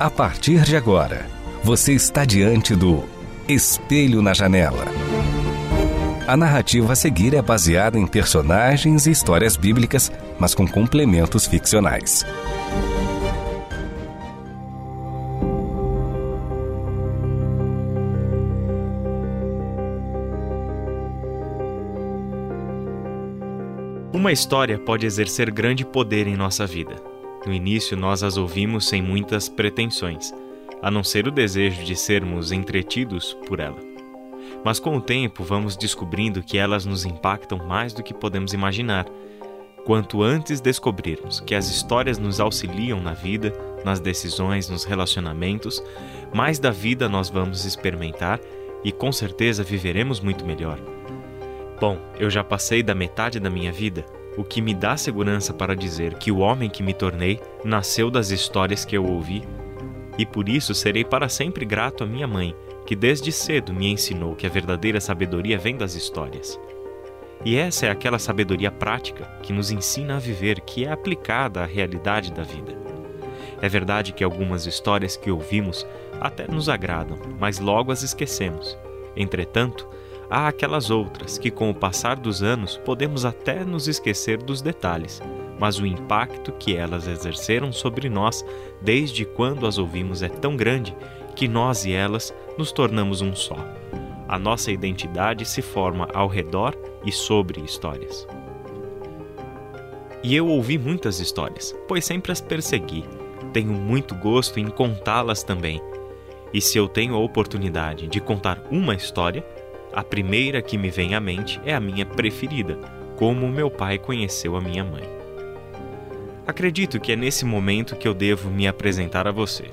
A partir de agora, você está diante do Espelho na Janela. A narrativa a seguir é baseada em personagens e histórias bíblicas, mas com complementos ficcionais. Uma história pode exercer grande poder em nossa vida. No início, nós as ouvimos sem muitas pretensões, a não ser o desejo de sermos entretidos por ela. Mas com o tempo, vamos descobrindo que elas nos impactam mais do que podemos imaginar. Quanto antes descobrirmos que as histórias nos auxiliam na vida, nas decisões, nos relacionamentos, mais da vida nós vamos experimentar e com certeza viveremos muito melhor. Bom, eu já passei da metade da minha vida, o que me dá segurança para dizer que o homem que me tornei nasceu das histórias que eu ouvi, e por isso serei para sempre grato à minha mãe, que desde cedo me ensinou que a verdadeira sabedoria vem das histórias. E essa é aquela sabedoria prática que nos ensina a viver, que é aplicada à realidade da vida. É verdade que algumas histórias que ouvimos até nos agradam, mas logo as esquecemos. Entretanto, Há aquelas outras que, com o passar dos anos, podemos até nos esquecer dos detalhes, mas o impacto que elas exerceram sobre nós desde quando as ouvimos é tão grande que nós e elas nos tornamos um só. A nossa identidade se forma ao redor e sobre histórias. E eu ouvi muitas histórias, pois sempre as persegui. Tenho muito gosto em contá-las também. E se eu tenho a oportunidade de contar uma história, a primeira que me vem à mente é a minha preferida, como meu pai conheceu a minha mãe. Acredito que é nesse momento que eu devo me apresentar a você.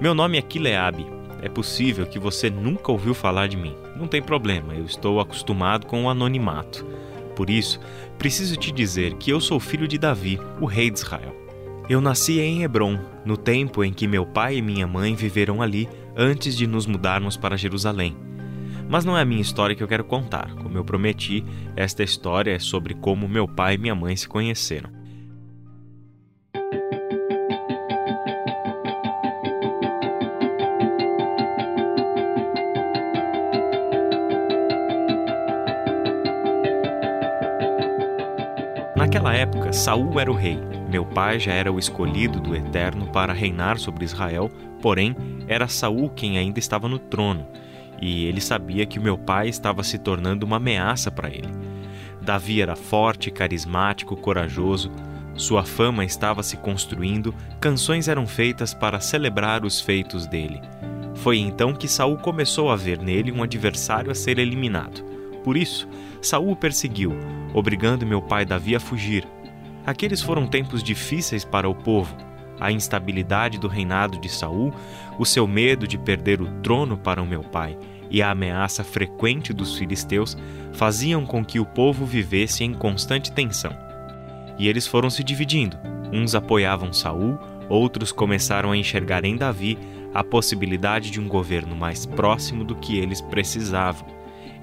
Meu nome é Kileab. É possível que você nunca ouviu falar de mim. Não tem problema, eu estou acostumado com o anonimato. Por isso, preciso te dizer que eu sou filho de Davi, o rei de Israel. Eu nasci em Hebron, no tempo em que meu pai e minha mãe viveram ali antes de nos mudarmos para Jerusalém. Mas não é a minha história que eu quero contar. Como eu prometi, esta história é sobre como meu pai e minha mãe se conheceram. Naquela época, Saul era o rei. Meu pai já era o escolhido do Eterno para reinar sobre Israel, porém era Saul quem ainda estava no trono e ele sabia que o meu pai estava se tornando uma ameaça para ele. Davi era forte, carismático, corajoso. Sua fama estava se construindo, canções eram feitas para celebrar os feitos dele. Foi então que Saul começou a ver nele um adversário a ser eliminado. Por isso, Saul o perseguiu, obrigando meu pai Davi a fugir. Aqueles foram tempos difíceis para o povo. A instabilidade do reinado de Saul, o seu medo de perder o trono para o meu pai e a ameaça frequente dos filisteus faziam com que o povo vivesse em constante tensão. E eles foram se dividindo. Uns apoiavam Saul, outros começaram a enxergar em Davi a possibilidade de um governo mais próximo do que eles precisavam.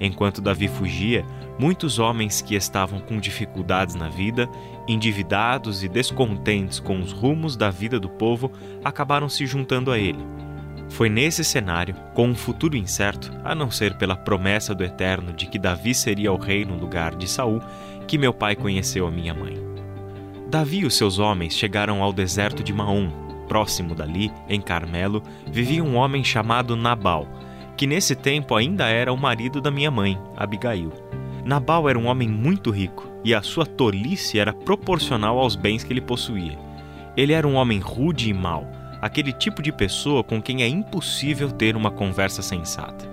Enquanto Davi fugia, muitos homens que estavam com dificuldades na vida, endividados e descontentes com os rumos da vida do povo, acabaram se juntando a ele foi nesse cenário, com um futuro incerto, a não ser pela promessa do Eterno de que Davi seria o rei no lugar de Saul, que meu pai conheceu a minha mãe. Davi e os seus homens chegaram ao deserto de Maom. Próximo dali, em Carmelo, vivia um homem chamado Nabal, que nesse tempo ainda era o marido da minha mãe, Abigail. Nabal era um homem muito rico e a sua tolice era proporcional aos bens que ele possuía. Ele era um homem rude e mau aquele tipo de pessoa com quem é impossível ter uma conversa sensata.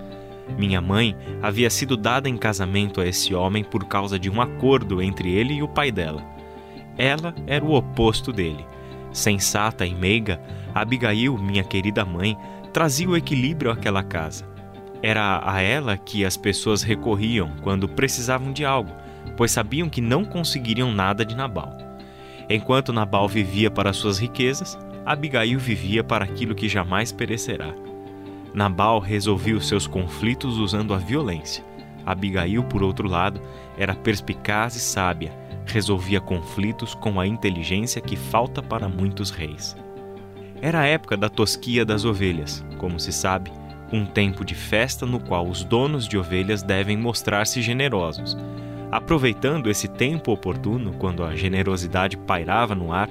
Minha mãe havia sido dada em casamento a esse homem por causa de um acordo entre ele e o pai dela. Ela era o oposto dele. Sensata e meiga, Abigail, minha querida mãe, trazia o equilíbrio àquela casa. Era a ela que as pessoas recorriam quando precisavam de algo, pois sabiam que não conseguiriam nada de Nabal. Enquanto Nabal vivia para suas riquezas, Abigail vivia para aquilo que jamais perecerá. Nabal resolvia os seus conflitos usando a violência. Abigail, por outro lado, era perspicaz e sábia, resolvia conflitos com a inteligência que falta para muitos reis. Era a época da tosquia das ovelhas, como se sabe, um tempo de festa no qual os donos de ovelhas devem mostrar-se generosos. Aproveitando esse tempo oportuno, quando a generosidade pairava no ar,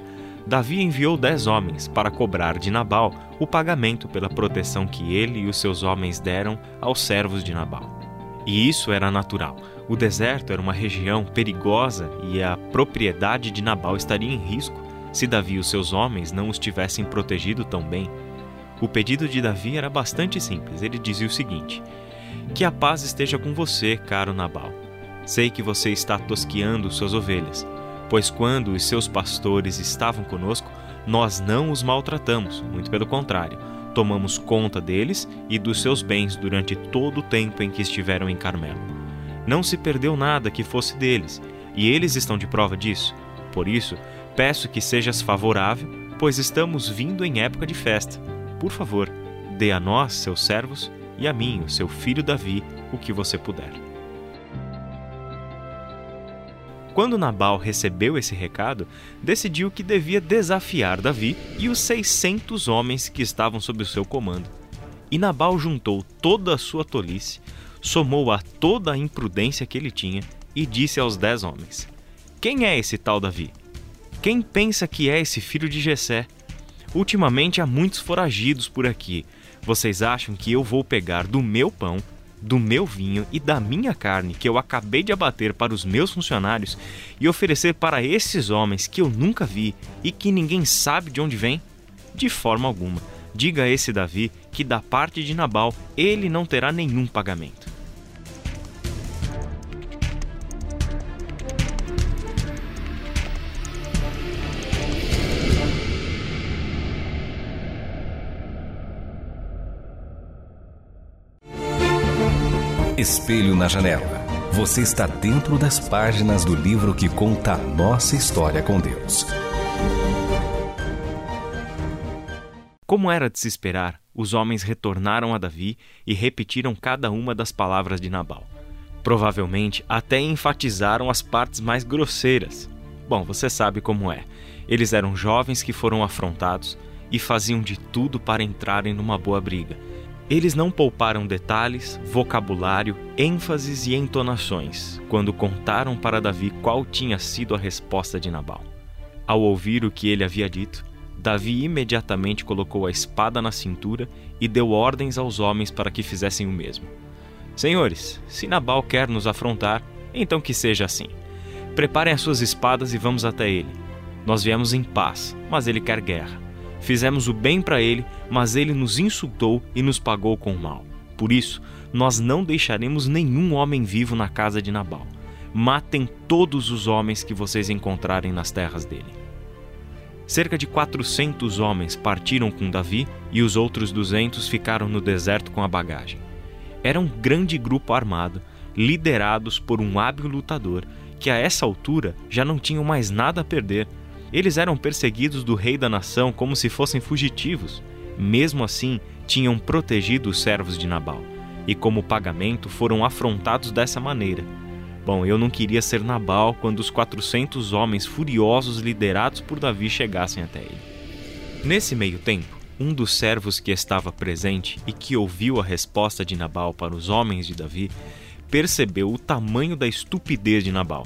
Davi enviou dez homens para cobrar de Nabal o pagamento pela proteção que ele e os seus homens deram aos servos de Nabal. E isso era natural. O deserto era uma região perigosa e a propriedade de Nabal estaria em risco se Davi e os seus homens não os tivessem protegido tão bem. O pedido de Davi era bastante simples. Ele dizia o seguinte: Que a paz esteja com você, caro Nabal. Sei que você está tosqueando suas ovelhas, pois quando os seus pastores estavam conosco, nós não os maltratamos, muito pelo contrário, tomamos conta deles e dos seus bens durante todo o tempo em que estiveram em Carmelo. Não se perdeu nada que fosse deles, e eles estão de prova disso. Por isso, peço que sejas favorável, pois estamos vindo em época de festa. Por favor, dê a nós, seus servos, e a mim, o seu filho Davi, o que você puder. Quando Nabal recebeu esse recado, decidiu que devia desafiar Davi e os 600 homens que estavam sob o seu comando. E Nabal juntou toda a sua tolice, somou a toda a imprudência que ele tinha e disse aos dez homens: Quem é esse tal Davi? Quem pensa que é esse filho de Jessé? Ultimamente há muitos foragidos por aqui. Vocês acham que eu vou pegar do meu pão do meu vinho e da minha carne que eu acabei de abater para os meus funcionários e oferecer para esses homens que eu nunca vi e que ninguém sabe de onde vem? De forma alguma. Diga a esse Davi que, da parte de Nabal, ele não terá nenhum pagamento. Espelho na Janela. Você está dentro das páginas do livro que conta a nossa história com Deus. Como era de se esperar, os homens retornaram a Davi e repetiram cada uma das palavras de Nabal. Provavelmente até enfatizaram as partes mais grosseiras. Bom, você sabe como é. Eles eram jovens que foram afrontados e faziam de tudo para entrarem numa boa briga eles não pouparam detalhes, vocabulário, ênfases e entonações quando contaram para Davi qual tinha sido a resposta de Nabal. Ao ouvir o que ele havia dito, Davi imediatamente colocou a espada na cintura e deu ordens aos homens para que fizessem o mesmo. Senhores, se Nabal quer nos afrontar, então que seja assim. Preparem as suas espadas e vamos até ele. Nós viemos em paz, mas ele quer guerra. Fizemos o bem para ele, mas ele nos insultou e nos pagou com o mal. Por isso, nós não deixaremos nenhum homem vivo na casa de Nabal. Matem todos os homens que vocês encontrarem nas terras dele. Cerca de 400 homens partiram com Davi e os outros 200 ficaram no deserto com a bagagem. Era um grande grupo armado, liderados por um hábil lutador que a essa altura já não tinham mais nada a perder eles eram perseguidos do rei da nação como se fossem fugitivos. Mesmo assim, tinham protegido os servos de Nabal, e como pagamento foram afrontados dessa maneira. Bom, eu não queria ser Nabal quando os 400 homens furiosos liderados por Davi chegassem até ele. Nesse meio tempo, um dos servos que estava presente e que ouviu a resposta de Nabal para os homens de Davi percebeu o tamanho da estupidez de Nabal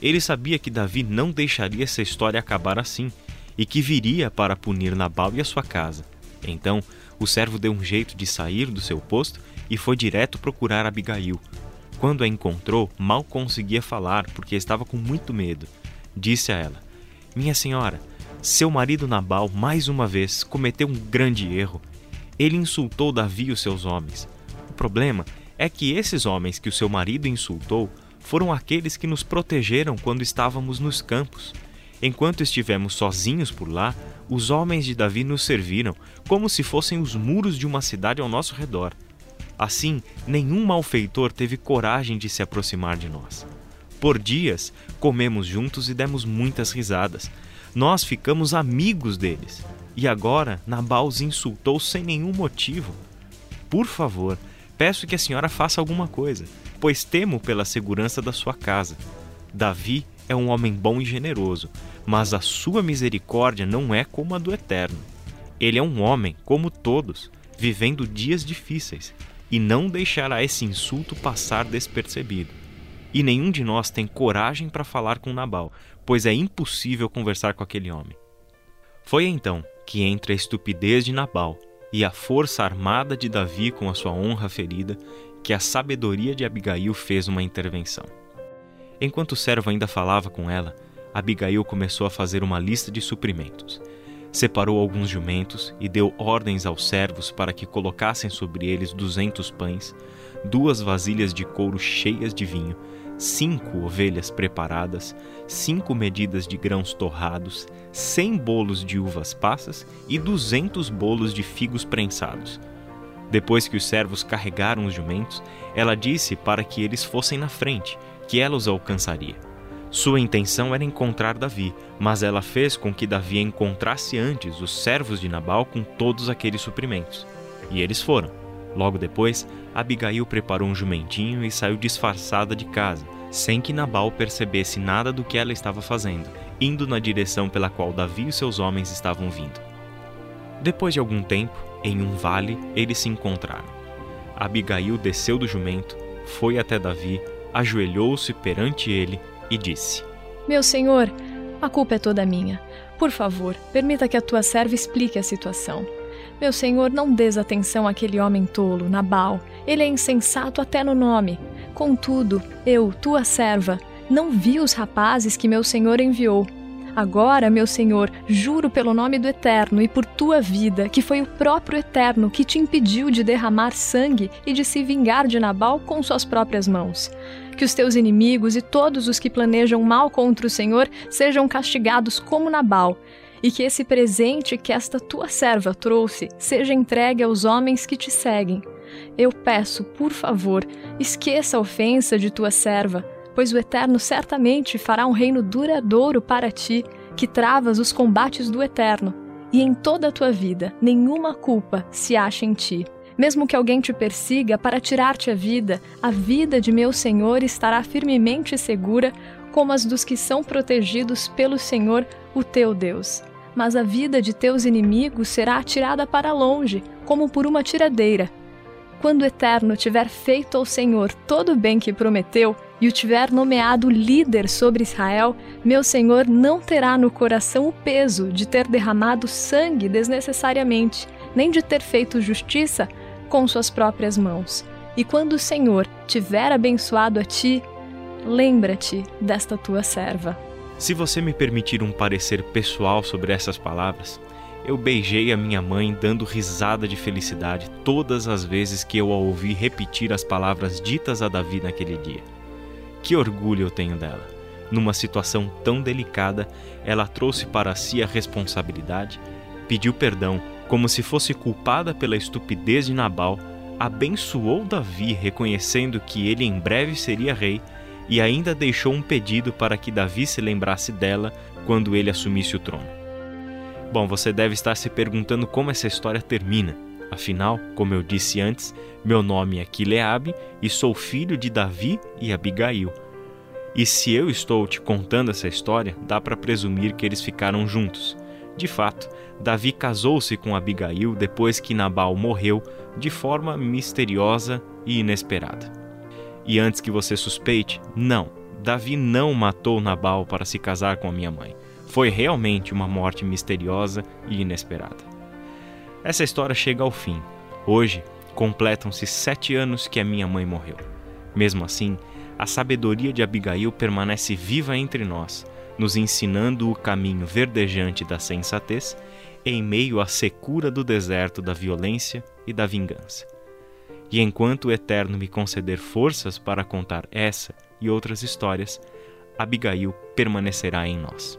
ele sabia que Davi não deixaria essa história acabar assim e que viria para punir Nabal e a sua casa. Então, o servo deu um jeito de sair do seu posto e foi direto procurar Abigail. Quando a encontrou, mal conseguia falar porque estava com muito medo. Disse a ela: Minha senhora, seu marido Nabal mais uma vez cometeu um grande erro. Ele insultou Davi e os seus homens. O problema é que esses homens que o seu marido insultou foram aqueles que nos protegeram quando estávamos nos campos. Enquanto estivemos sozinhos por lá, os homens de Davi nos serviram como se fossem os muros de uma cidade ao nosso redor. Assim, nenhum malfeitor teve coragem de se aproximar de nós. Por dias, comemos juntos e demos muitas risadas. Nós ficamos amigos deles. E agora, Nabal os insultou sem nenhum motivo. Por favor, peço que a senhora faça alguma coisa, pois temo pela segurança da sua casa. Davi é um homem bom e generoso, mas a sua misericórdia não é como a do Eterno. Ele é um homem, como todos, vivendo dias difíceis, e não deixará esse insulto passar despercebido. E nenhum de nós tem coragem para falar com Nabal, pois é impossível conversar com aquele homem. Foi então que, entre a estupidez de Nabal e a força armada de Davi com a sua honra ferida, que a sabedoria de Abigail fez uma intervenção. Enquanto o servo ainda falava com ela, Abigail começou a fazer uma lista de suprimentos. Separou alguns jumentos e deu ordens aos servos para que colocassem sobre eles duzentos pães, duas vasilhas de couro cheias de vinho, cinco ovelhas preparadas, cinco medidas de grãos torrados, cem bolos de uvas passas e duzentos bolos de figos prensados. Depois que os servos carregaram os jumentos, ela disse para que eles fossem na frente, que ela os alcançaria. Sua intenção era encontrar Davi, mas ela fez com que Davi encontrasse antes os servos de Nabal com todos aqueles suprimentos. E eles foram. Logo depois, Abigail preparou um jumentinho e saiu disfarçada de casa, sem que Nabal percebesse nada do que ela estava fazendo, indo na direção pela qual Davi e seus homens estavam vindo. Depois de algum tempo, em um vale, eles se encontraram. Abigail desceu do jumento, foi até Davi, ajoelhou-se perante ele e disse: Meu senhor, a culpa é toda minha. Por favor, permita que a tua serva explique a situação. Meu senhor, não des atenção àquele homem tolo, Nabal. Ele é insensato até no nome. Contudo, eu, tua serva, não vi os rapazes que meu senhor enviou. Agora, meu senhor, juro pelo nome do Eterno e por tua vida, que foi o próprio Eterno que te impediu de derramar sangue e de se vingar de Nabal com suas próprias mãos. Que os teus inimigos e todos os que planejam mal contra o Senhor sejam castigados como Nabal, e que esse presente que esta tua serva trouxe seja entregue aos homens que te seguem. Eu peço, por favor, esqueça a ofensa de tua serva, pois o Eterno certamente fará um reino duradouro para ti, que travas os combates do Eterno, e em toda a tua vida nenhuma culpa se acha em ti. Mesmo que alguém te persiga para tirar-te a vida, a vida de meu Senhor estará firmemente segura, como as dos que são protegidos pelo Senhor, o teu Deus mas a vida de teus inimigos será atirada para longe, como por uma tiradeira. Quando o Eterno tiver feito ao Senhor todo o bem que prometeu e o tiver nomeado líder sobre Israel, meu Senhor não terá no coração o peso de ter derramado sangue desnecessariamente, nem de ter feito justiça com suas próprias mãos. E quando o Senhor tiver abençoado a ti, lembra-te desta tua serva. Se você me permitir um parecer pessoal sobre essas palavras, eu beijei a minha mãe dando risada de felicidade todas as vezes que eu a ouvi repetir as palavras ditas a Davi naquele dia. Que orgulho eu tenho dela! Numa situação tão delicada, ela trouxe para si a responsabilidade, pediu perdão como se fosse culpada pela estupidez de Nabal, abençoou Davi reconhecendo que ele em breve seria rei e ainda deixou um pedido para que Davi se lembrasse dela quando ele assumisse o trono. Bom, você deve estar se perguntando como essa história termina. Afinal, como eu disse antes, meu nome é Quileabe e sou filho de Davi e Abigail. E se eu estou te contando essa história, dá para presumir que eles ficaram juntos. De fato, Davi casou-se com Abigail depois que Nabal morreu de forma misteriosa e inesperada. E antes que você suspeite, não, Davi não matou Nabal para se casar com a minha mãe. Foi realmente uma morte misteriosa e inesperada. Essa história chega ao fim. Hoje, completam-se sete anos que a minha mãe morreu. Mesmo assim, a sabedoria de Abigail permanece viva entre nós, nos ensinando o caminho verdejante da sensatez em meio à secura do deserto da violência e da vingança. E enquanto o Eterno me conceder forças para contar essa e outras histórias, Abigail permanecerá em nós.